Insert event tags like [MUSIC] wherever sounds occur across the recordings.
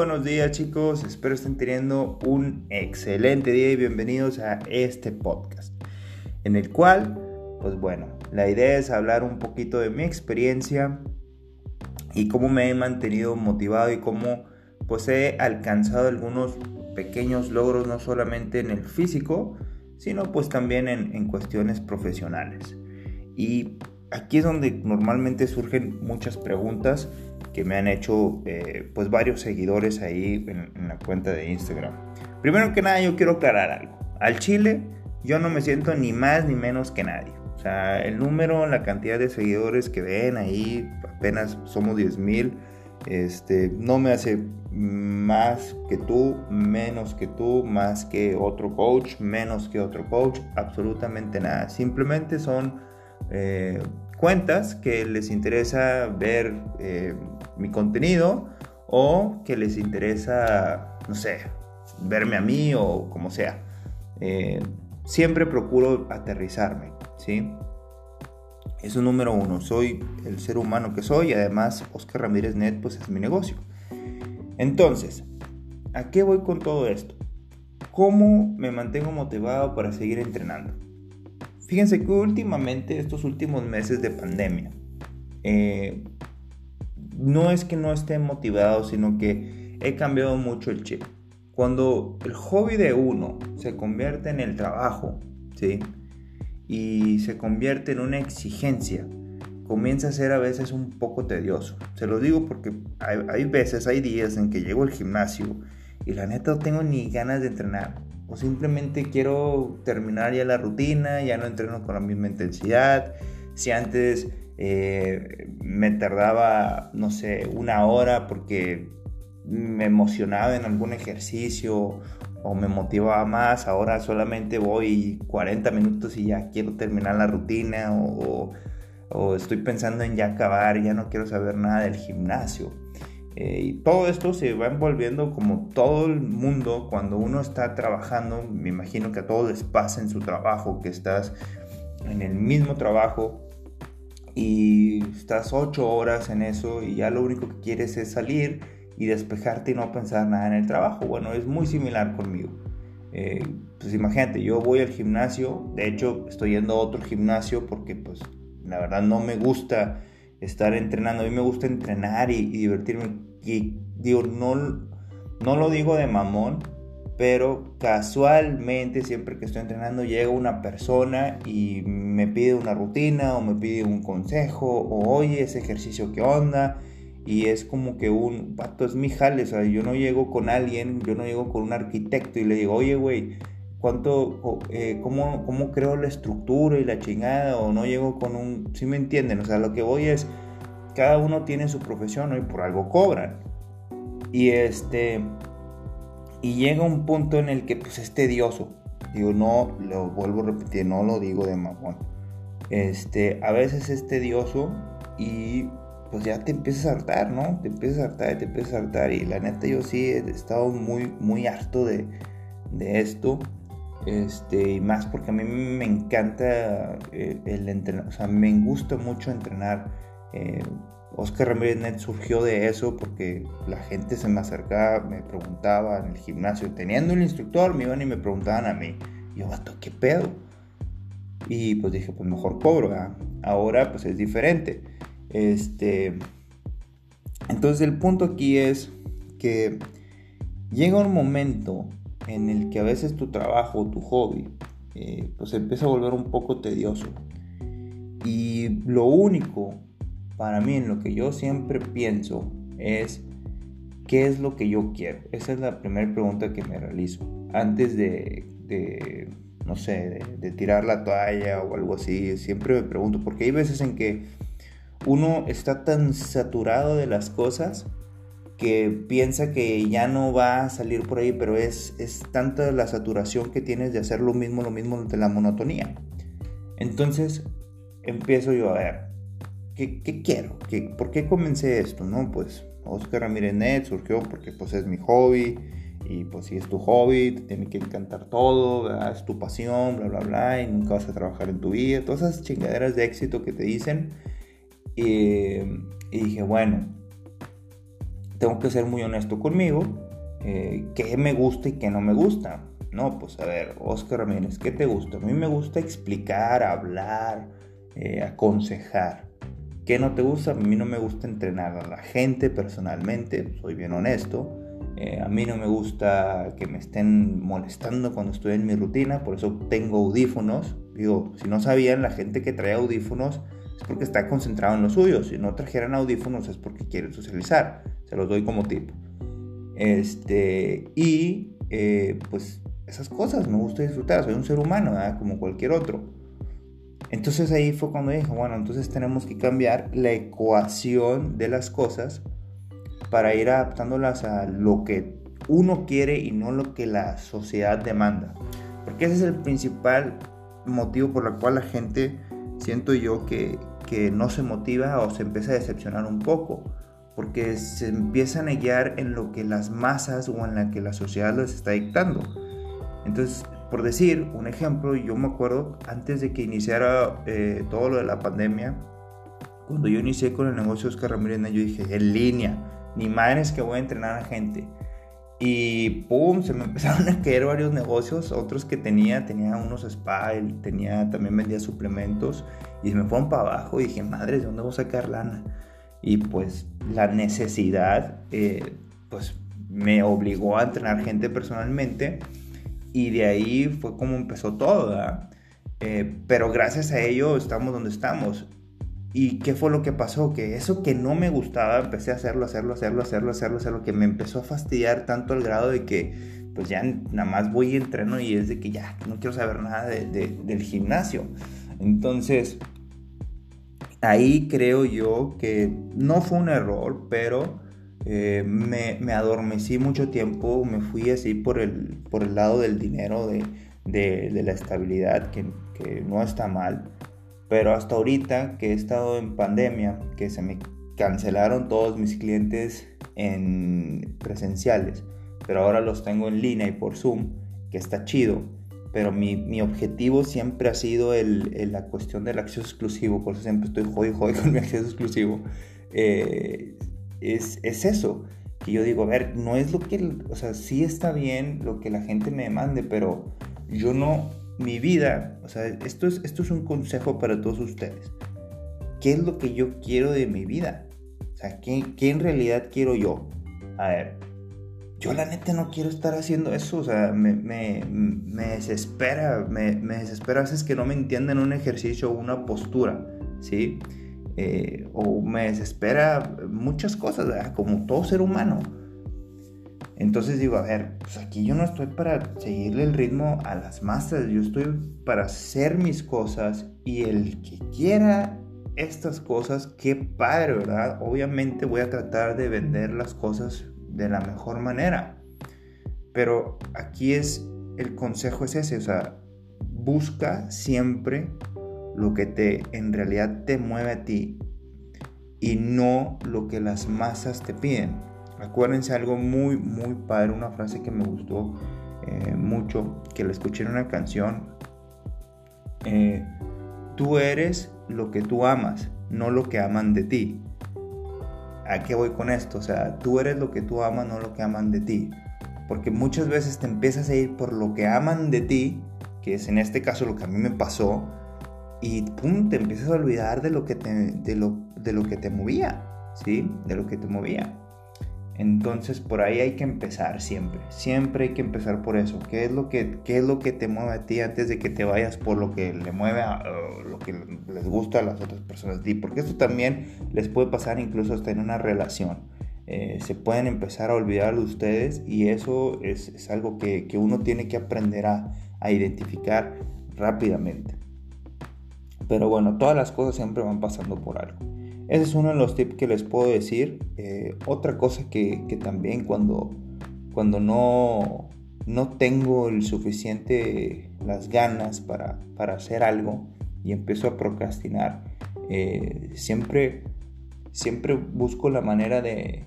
buenos días chicos, espero estén teniendo un excelente día y bienvenidos a este podcast, en el cual, pues bueno, la idea es hablar un poquito de mi experiencia y cómo me he mantenido motivado y cómo pues he alcanzado algunos pequeños logros no solamente en el físico, sino pues también en, cuestiones profesionales. Y aquí es donde normalmente surgen muchas preguntas que me han hecho eh, pues varios seguidores ahí en, la cuenta de Instagram. Primero que nada yo quiero aclarar algo. Al Chile yo no me siento ni más ni menos que nadie. O sea, el número, la cantidad de seguidores que ven ahí, apenas somos 10 mil, este, no me hace más que tú, menos que tú, más que otro coach, menos que otro coach, absolutamente nada. Simplemente son eh, cuentas que les interesa ver eh, mi contenido o que les interesa, no sé, verme a mí o como sea. Eh, siempre procuro aterrizarme, ¿sí? Eso es número uno. Soy el ser humano que soy y además Oscar Ramírez Net pues es mi negocio. Entonces, ¿a qué voy con todo esto? ¿Cómo me mantengo motivado para seguir entrenando? Fíjense que últimamente, estos últimos meses de pandemia, eh, no es que no esté motivado, sino que he cambiado mucho el chip. Cuando el hobby de uno se convierte en el trabajo, ¿sí? Y se convierte en una exigencia, comienza a ser a veces un poco tedioso. Se lo digo porque hay, hay veces, hay días en que llego al gimnasio y la neta no tengo ni ganas de entrenar o simplemente quiero terminar ya la rutina, ya no entreno con la misma intensidad. Si antes eh, me tardaba, no sé, una hora porque me emocionaba en algún ejercicio o me motivaba más, ahora solamente voy 40 minutos y ya quiero terminar la rutina o, o estoy pensando en ya acabar, ya no quiero saber nada del gimnasio. Eh, y todo esto se va envolviendo como todo el mundo cuando uno está trabajando, me imagino que a todos les pasa en su trabajo, que estás en el mismo trabajo y estás ocho horas en eso y ya lo único que quieres es salir y despejarte y no pensar nada en el trabajo. Bueno, es muy similar conmigo. Eh, pues imagínate, yo voy al gimnasio, de hecho estoy yendo a otro gimnasio porque pues la verdad no me gusta estar entrenando. A mí me gusta entrenar y, divertirme. Y digo, no, no lo digo de mamón, pero casualmente siempre que estoy entrenando llega una persona y me pide una rutina o me pide un consejo o oye ese ejercicio qué onda y es como que un pato es mi jale, o sea, yo no llego con alguien, yo no llego con un arquitecto y le digo, oye güey, cuánto, eh, cómo, cómo creo la estructura y la chingada, o no llego con un, si me entienden, o sea, lo que voy es, cada uno tiene su profesión y por algo cobran. Y este, y llega un punto en el que pues es tedioso. Digo, no, lo vuelvo a repetir, no lo digo de mamón. Este, a veces es tedioso y pues ya te empiezas a hartar, ¿no? Te empiezas a hartar, te empiezas a hartar. Y la neta yo sí he estado muy, muy harto de, de esto. Este, y más porque a mí me encanta eh, el entrenar, o sea, me gusta mucho entrenar. Eh, Oscar Ramírez Net surgió de eso porque la gente se me acercaba, me preguntaba en el gimnasio, teniendo un instructor, me iban y me preguntaban a mí. Yo, vato, ¿qué pedo? Y pues dije, pues mejor cobro, Ahora pues es diferente. Este, entonces el punto aquí es que llega un momento en el que a veces tu trabajo, tu hobby, eh, pues empieza a volver un poco tedioso. Y lo único para mí en lo que yo siempre pienso es qué es lo que yo quiero. Esa es la primera pregunta que me realizo. Antes de, no sé, de, tirar la toalla o algo así, siempre me pregunto, porque hay veces en que uno está tan saturado de las cosas que piensa que ya no va a salir por ahí, pero es, es tanta la saturación que tienes de hacer lo mismo, lo mismo de la monotonía. Entonces empiezo yo a ver, ¿qué, quiero? ¿Qué, ¿Por qué comencé esto? No, pues Oscar Ramírez Net surgió porque pues es mi hobby y pues si es tu hobby, te tiene que encantar todo, es tu pasión, bla, bla, bla, y nunca vas a trabajar en tu vida, todas esas chingaderas de éxito que te dicen. y dije, bueno, tengo que ser muy honesto conmigo, eh, qué me gusta y qué no me gusta. No, pues a ver, Oscar Ramírez, ¿qué te gusta? A mí me gusta explicar, hablar, eh, aconsejar. ¿Qué no te gusta? A mí no me gusta entrenar a la gente personalmente, soy bien honesto. Eh, a mí no me gusta que me estén molestando cuando estoy en mi rutina, por eso tengo audífonos. Digo, si no sabían, la gente que trae audífonos es porque está concentrado en lo suyo. Si no trajeran audífonos es porque quieren socializar. Se los doy como tip. Este, y eh, pues esas cosas me gusta disfrutar. Soy un ser humano, como cualquier otro. Entonces ahí fue cuando dije, bueno, entonces tenemos que cambiar la ecuación de las cosas para ir adaptándolas a lo que uno quiere y no lo que la sociedad demanda. Porque ese es el principal motivo por el cual la gente, siento yo, que, que no se motiva o se empieza a decepcionar un poco. Porque se empiezan a guiar en lo que las masas o en la que la sociedad les está dictando. Entonces, por decir un ejemplo, yo me acuerdo antes de que iniciara eh, todo lo de la pandemia, cuando yo inicié con el negocio de Oscar Ramírez, yo dije, en línea, ni madres que voy a entrenar a gente. Y pum, se me [LAUGHS] empezaron a caer varios negocios, otros que tenía, tenía unos spa, tenía, también vendía suplementos, y se me fueron para abajo y dije, madre, ¿de dónde voy a sacar lana? Y pues la necesidad, eh, pues me obligó a entrenar gente personalmente y de ahí fue como empezó todo, eh, pero gracias a ello estamos donde estamos. ¿Y qué fue lo que pasó? Que eso que no me gustaba, empecé a hacerlo, hacerlo, hacerlo, hacerlo, hacerlo, hacerlo, que me empezó a fastidiar tanto al grado de que pues ya nada más voy y entreno y es de que ya no quiero saber nada del gimnasio. Entonces, ahí creo yo que no fue un error, pero eh, me, me, adormecí mucho tiempo, me fui así por el, por el lado del dinero, de, de, la estabilidad, que, que, no está mal. Pero hasta ahorita que he estado en pandemia, que se me cancelaron todos mis clientes en presenciales, pero ahora los tengo en línea y por Zoom, que está chido. Pero mi, mi objetivo siempre ha sido el, la cuestión del acceso exclusivo, por eso siempre estoy jodido con mi acceso exclusivo. Eh, es, eso. Que yo digo, a ver, no es lo que, o sea, sí está bien lo que la gente me demande, pero yo no, mi vida, o sea, esto es, esto es un consejo para todos ustedes. ¿Qué es lo que yo quiero de mi vida? O sea, ¿qué, qué en realidad quiero yo? A ver, yo la neta no quiero estar haciendo eso, o sea, me, me, me desespera, me, me, desespera a veces que no me entiendan un ejercicio o una postura, ¿sí? Eh, o me desespera muchas cosas, como todo ser humano. Entonces digo, a ver, pues aquí yo no estoy para seguirle el ritmo a las masas, yo estoy para hacer mis cosas y el que quiera estas cosas, qué padre, ¿verdad? Obviamente voy a tratar de vender las cosas de la mejor manera. Pero aquí es, el consejo es ese, o sea, busca siempre lo que te en realidad te mueve a ti y no lo que las masas te piden. Acuérdense algo muy, muy padre, una frase que me gustó eh, mucho, que la escuché en una canción. Eh, tú eres lo que tú amas, no lo que aman de ti. ¿A qué voy con esto? O sea, tú eres lo que tú amas, no lo que aman de ti. Porque muchas veces te empiezas a ir por lo que aman de ti, que es en este caso lo que a mí me pasó, y pum, te empiezas a olvidar de lo que te, de lo, de lo que te movía, ¿sí? De lo que te movía. Entonces por ahí hay que empezar siempre, siempre hay que empezar por eso. ¿Qué es lo que, qué es lo que te mueve a ti antes de que te vayas por lo que le mueve a lo que les gusta a las otras personas? Porque esto también les puede pasar incluso hasta en una relación. Eh, se pueden empezar a olvidar de ustedes y eso es, es algo que, que, uno tiene que aprender a, a identificar rápidamente. Pero bueno, todas las cosas siempre van pasando por algo. Ese es uno de los tips que les puedo decir. Eh, otra cosa que, que, también cuando, cuando no, no tengo el suficiente, las ganas para, para hacer algo y empiezo a procrastinar, eh, siempre, siempre busco la manera de,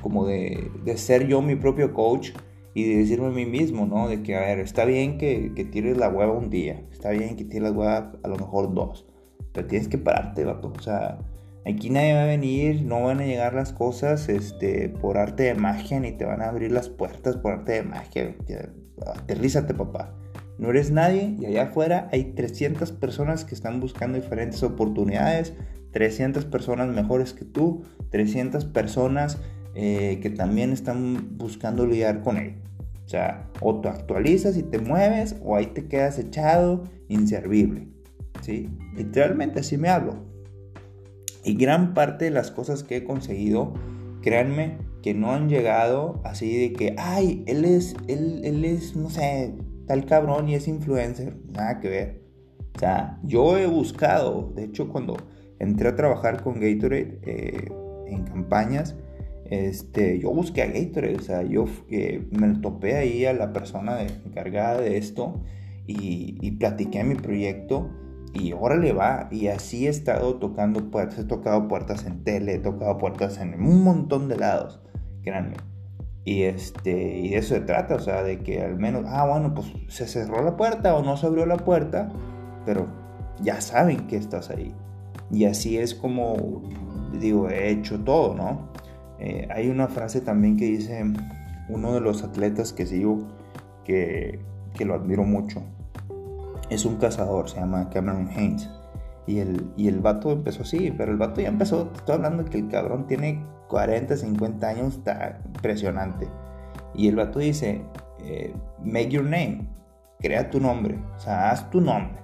como de, de ser yo mi propio coach y de decirme a mí mismo, ¿no? De que, a ver, está bien que, que tires la hueva un día, está bien que tires la hueva a lo mejor dos, pero tienes que pararte, vato. O sea, Aquí nadie va a venir, no van a llegar las cosas este, por arte de magia, ni te van a abrir las puertas por arte de magia. Aterrízate, papá. No eres nadie y allá afuera hay 300 personas que están buscando diferentes oportunidades, 300 personas mejores que tú, 300 personas eh, que también están buscando lidiar con él. O sea, o te actualizas y te mueves o ahí te quedas echado, inservible. ¿Sí? Literalmente así me hablo. Y gran parte de las cosas que he conseguido, créanme, que no han llegado así de que, ay, él es, él, él es, no sé, tal cabrón y es influencer. Nada que ver. O sea, yo he buscado, de hecho, cuando entré a trabajar con Gatorade eh, en campañas, este, yo busqué a Gatorade, o sea, yo eh, me topé ahí a la persona encargada de esto y, y platiqué mi proyecto y órale va. Y así he estado tocando puertas. He tocado puertas en tele, he tocado puertas en un montón de lados. Créanme. Y, este, y de eso se trata, o sea, de que al menos, ah, bueno, pues se cerró la puerta o no se abrió la puerta, pero ya saben que estás ahí. Y así es como, digo, he hecho todo, ¿no? Eh, hay una frase también que dice uno de los atletas que sigo, que, que lo admiro mucho, es un cazador, se llama Cameron Haynes. Y el, y el vato empezó así, pero el vato ya empezó, estoy hablando que el cabrón tiene 40, 50 años, está impresionante. Y el vato dice, eh, make your name, crea tu nombre, o sea, haz tu nombre.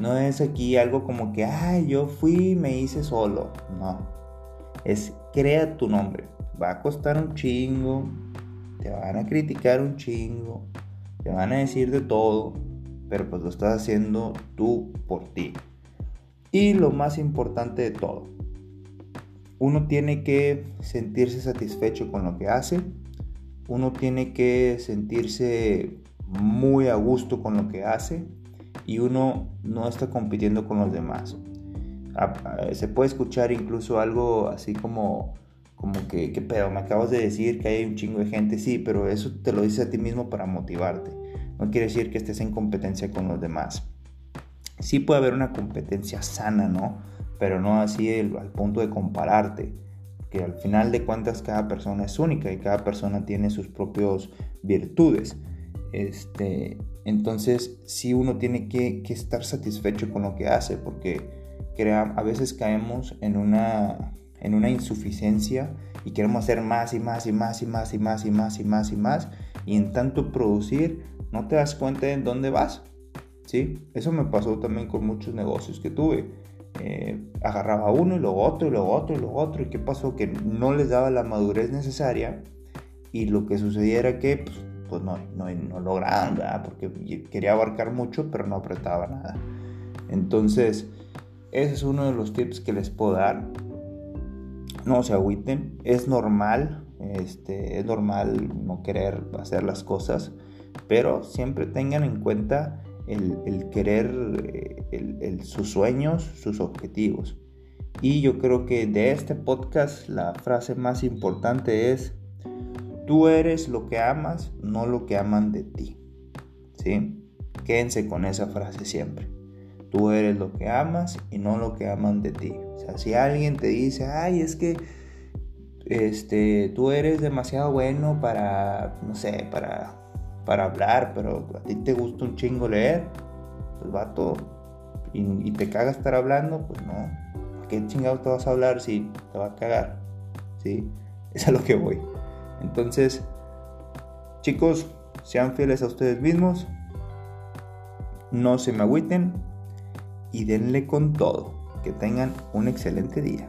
No es aquí algo como que, ay, yo fui y me hice solo. No, es crea tu nombre. Va a costar un chingo, te van a criticar un chingo, te van a decir de todo, pero pues lo estás haciendo tú por ti. Y lo más importante de todo, uno tiene que sentirse satisfecho con lo que hace, uno tiene que sentirse muy a gusto con lo que hace y uno no está compitiendo con los demás. Se puede escuchar incluso algo así como, como que, ¿qué pedo? Me acabas de decir que hay un chingo de gente, sí, pero eso te lo dices a ti mismo para motivarte. No quiere decir que estés en competencia con los demás. Sí puede haber una competencia sana, ¿no? Pero no así al punto de compararte. Que al final de cuentas cada persona es única y cada persona tiene sus propias virtudes. Este, entonces sí uno tiene que, estar satisfecho con lo que hace porque a veces caemos en una, en una insuficiencia y queremos hacer más y más y más y más y más y más y más y más y en tanto producir no te das cuenta en dónde vas. ¿sí? Eso me pasó también con muchos negocios que tuve. Eh, agarraba uno y luego otro y luego otro y luego otro. ¿Y qué pasó? Que no les daba la madurez necesaria y lo que sucedía era que pues, pues no, no, no lograban, porque quería abarcar mucho pero no apretaba nada. Entonces, ese es uno de los tips que les puedo dar. No se agüiten, es normal, este, es normal no querer hacer las cosas pero siempre tengan en cuenta el, querer, eh, sus sueños, sus objetivos. Y yo creo que de este podcast la frase más importante es, tú eres lo que amas, no lo que aman de ti. ¿Sí? Quédense con esa frase siempre. Tú eres lo que amas y no lo que aman de ti. O sea, si alguien te dice, ay, es que este, tú eres demasiado bueno para, no sé, para para hablar, pero a ti te gusta un chingo leer, pues vato, y, y te caga estar hablando, pues no. ¿Qué chingados te vas a hablar si te va a cagar? ¿Sí? [LAUGHS] Es a lo que voy. Entonces, chicos, sean fieles a ustedes mismos, no se me agüiten y denle con todo. Que tengan un excelente día.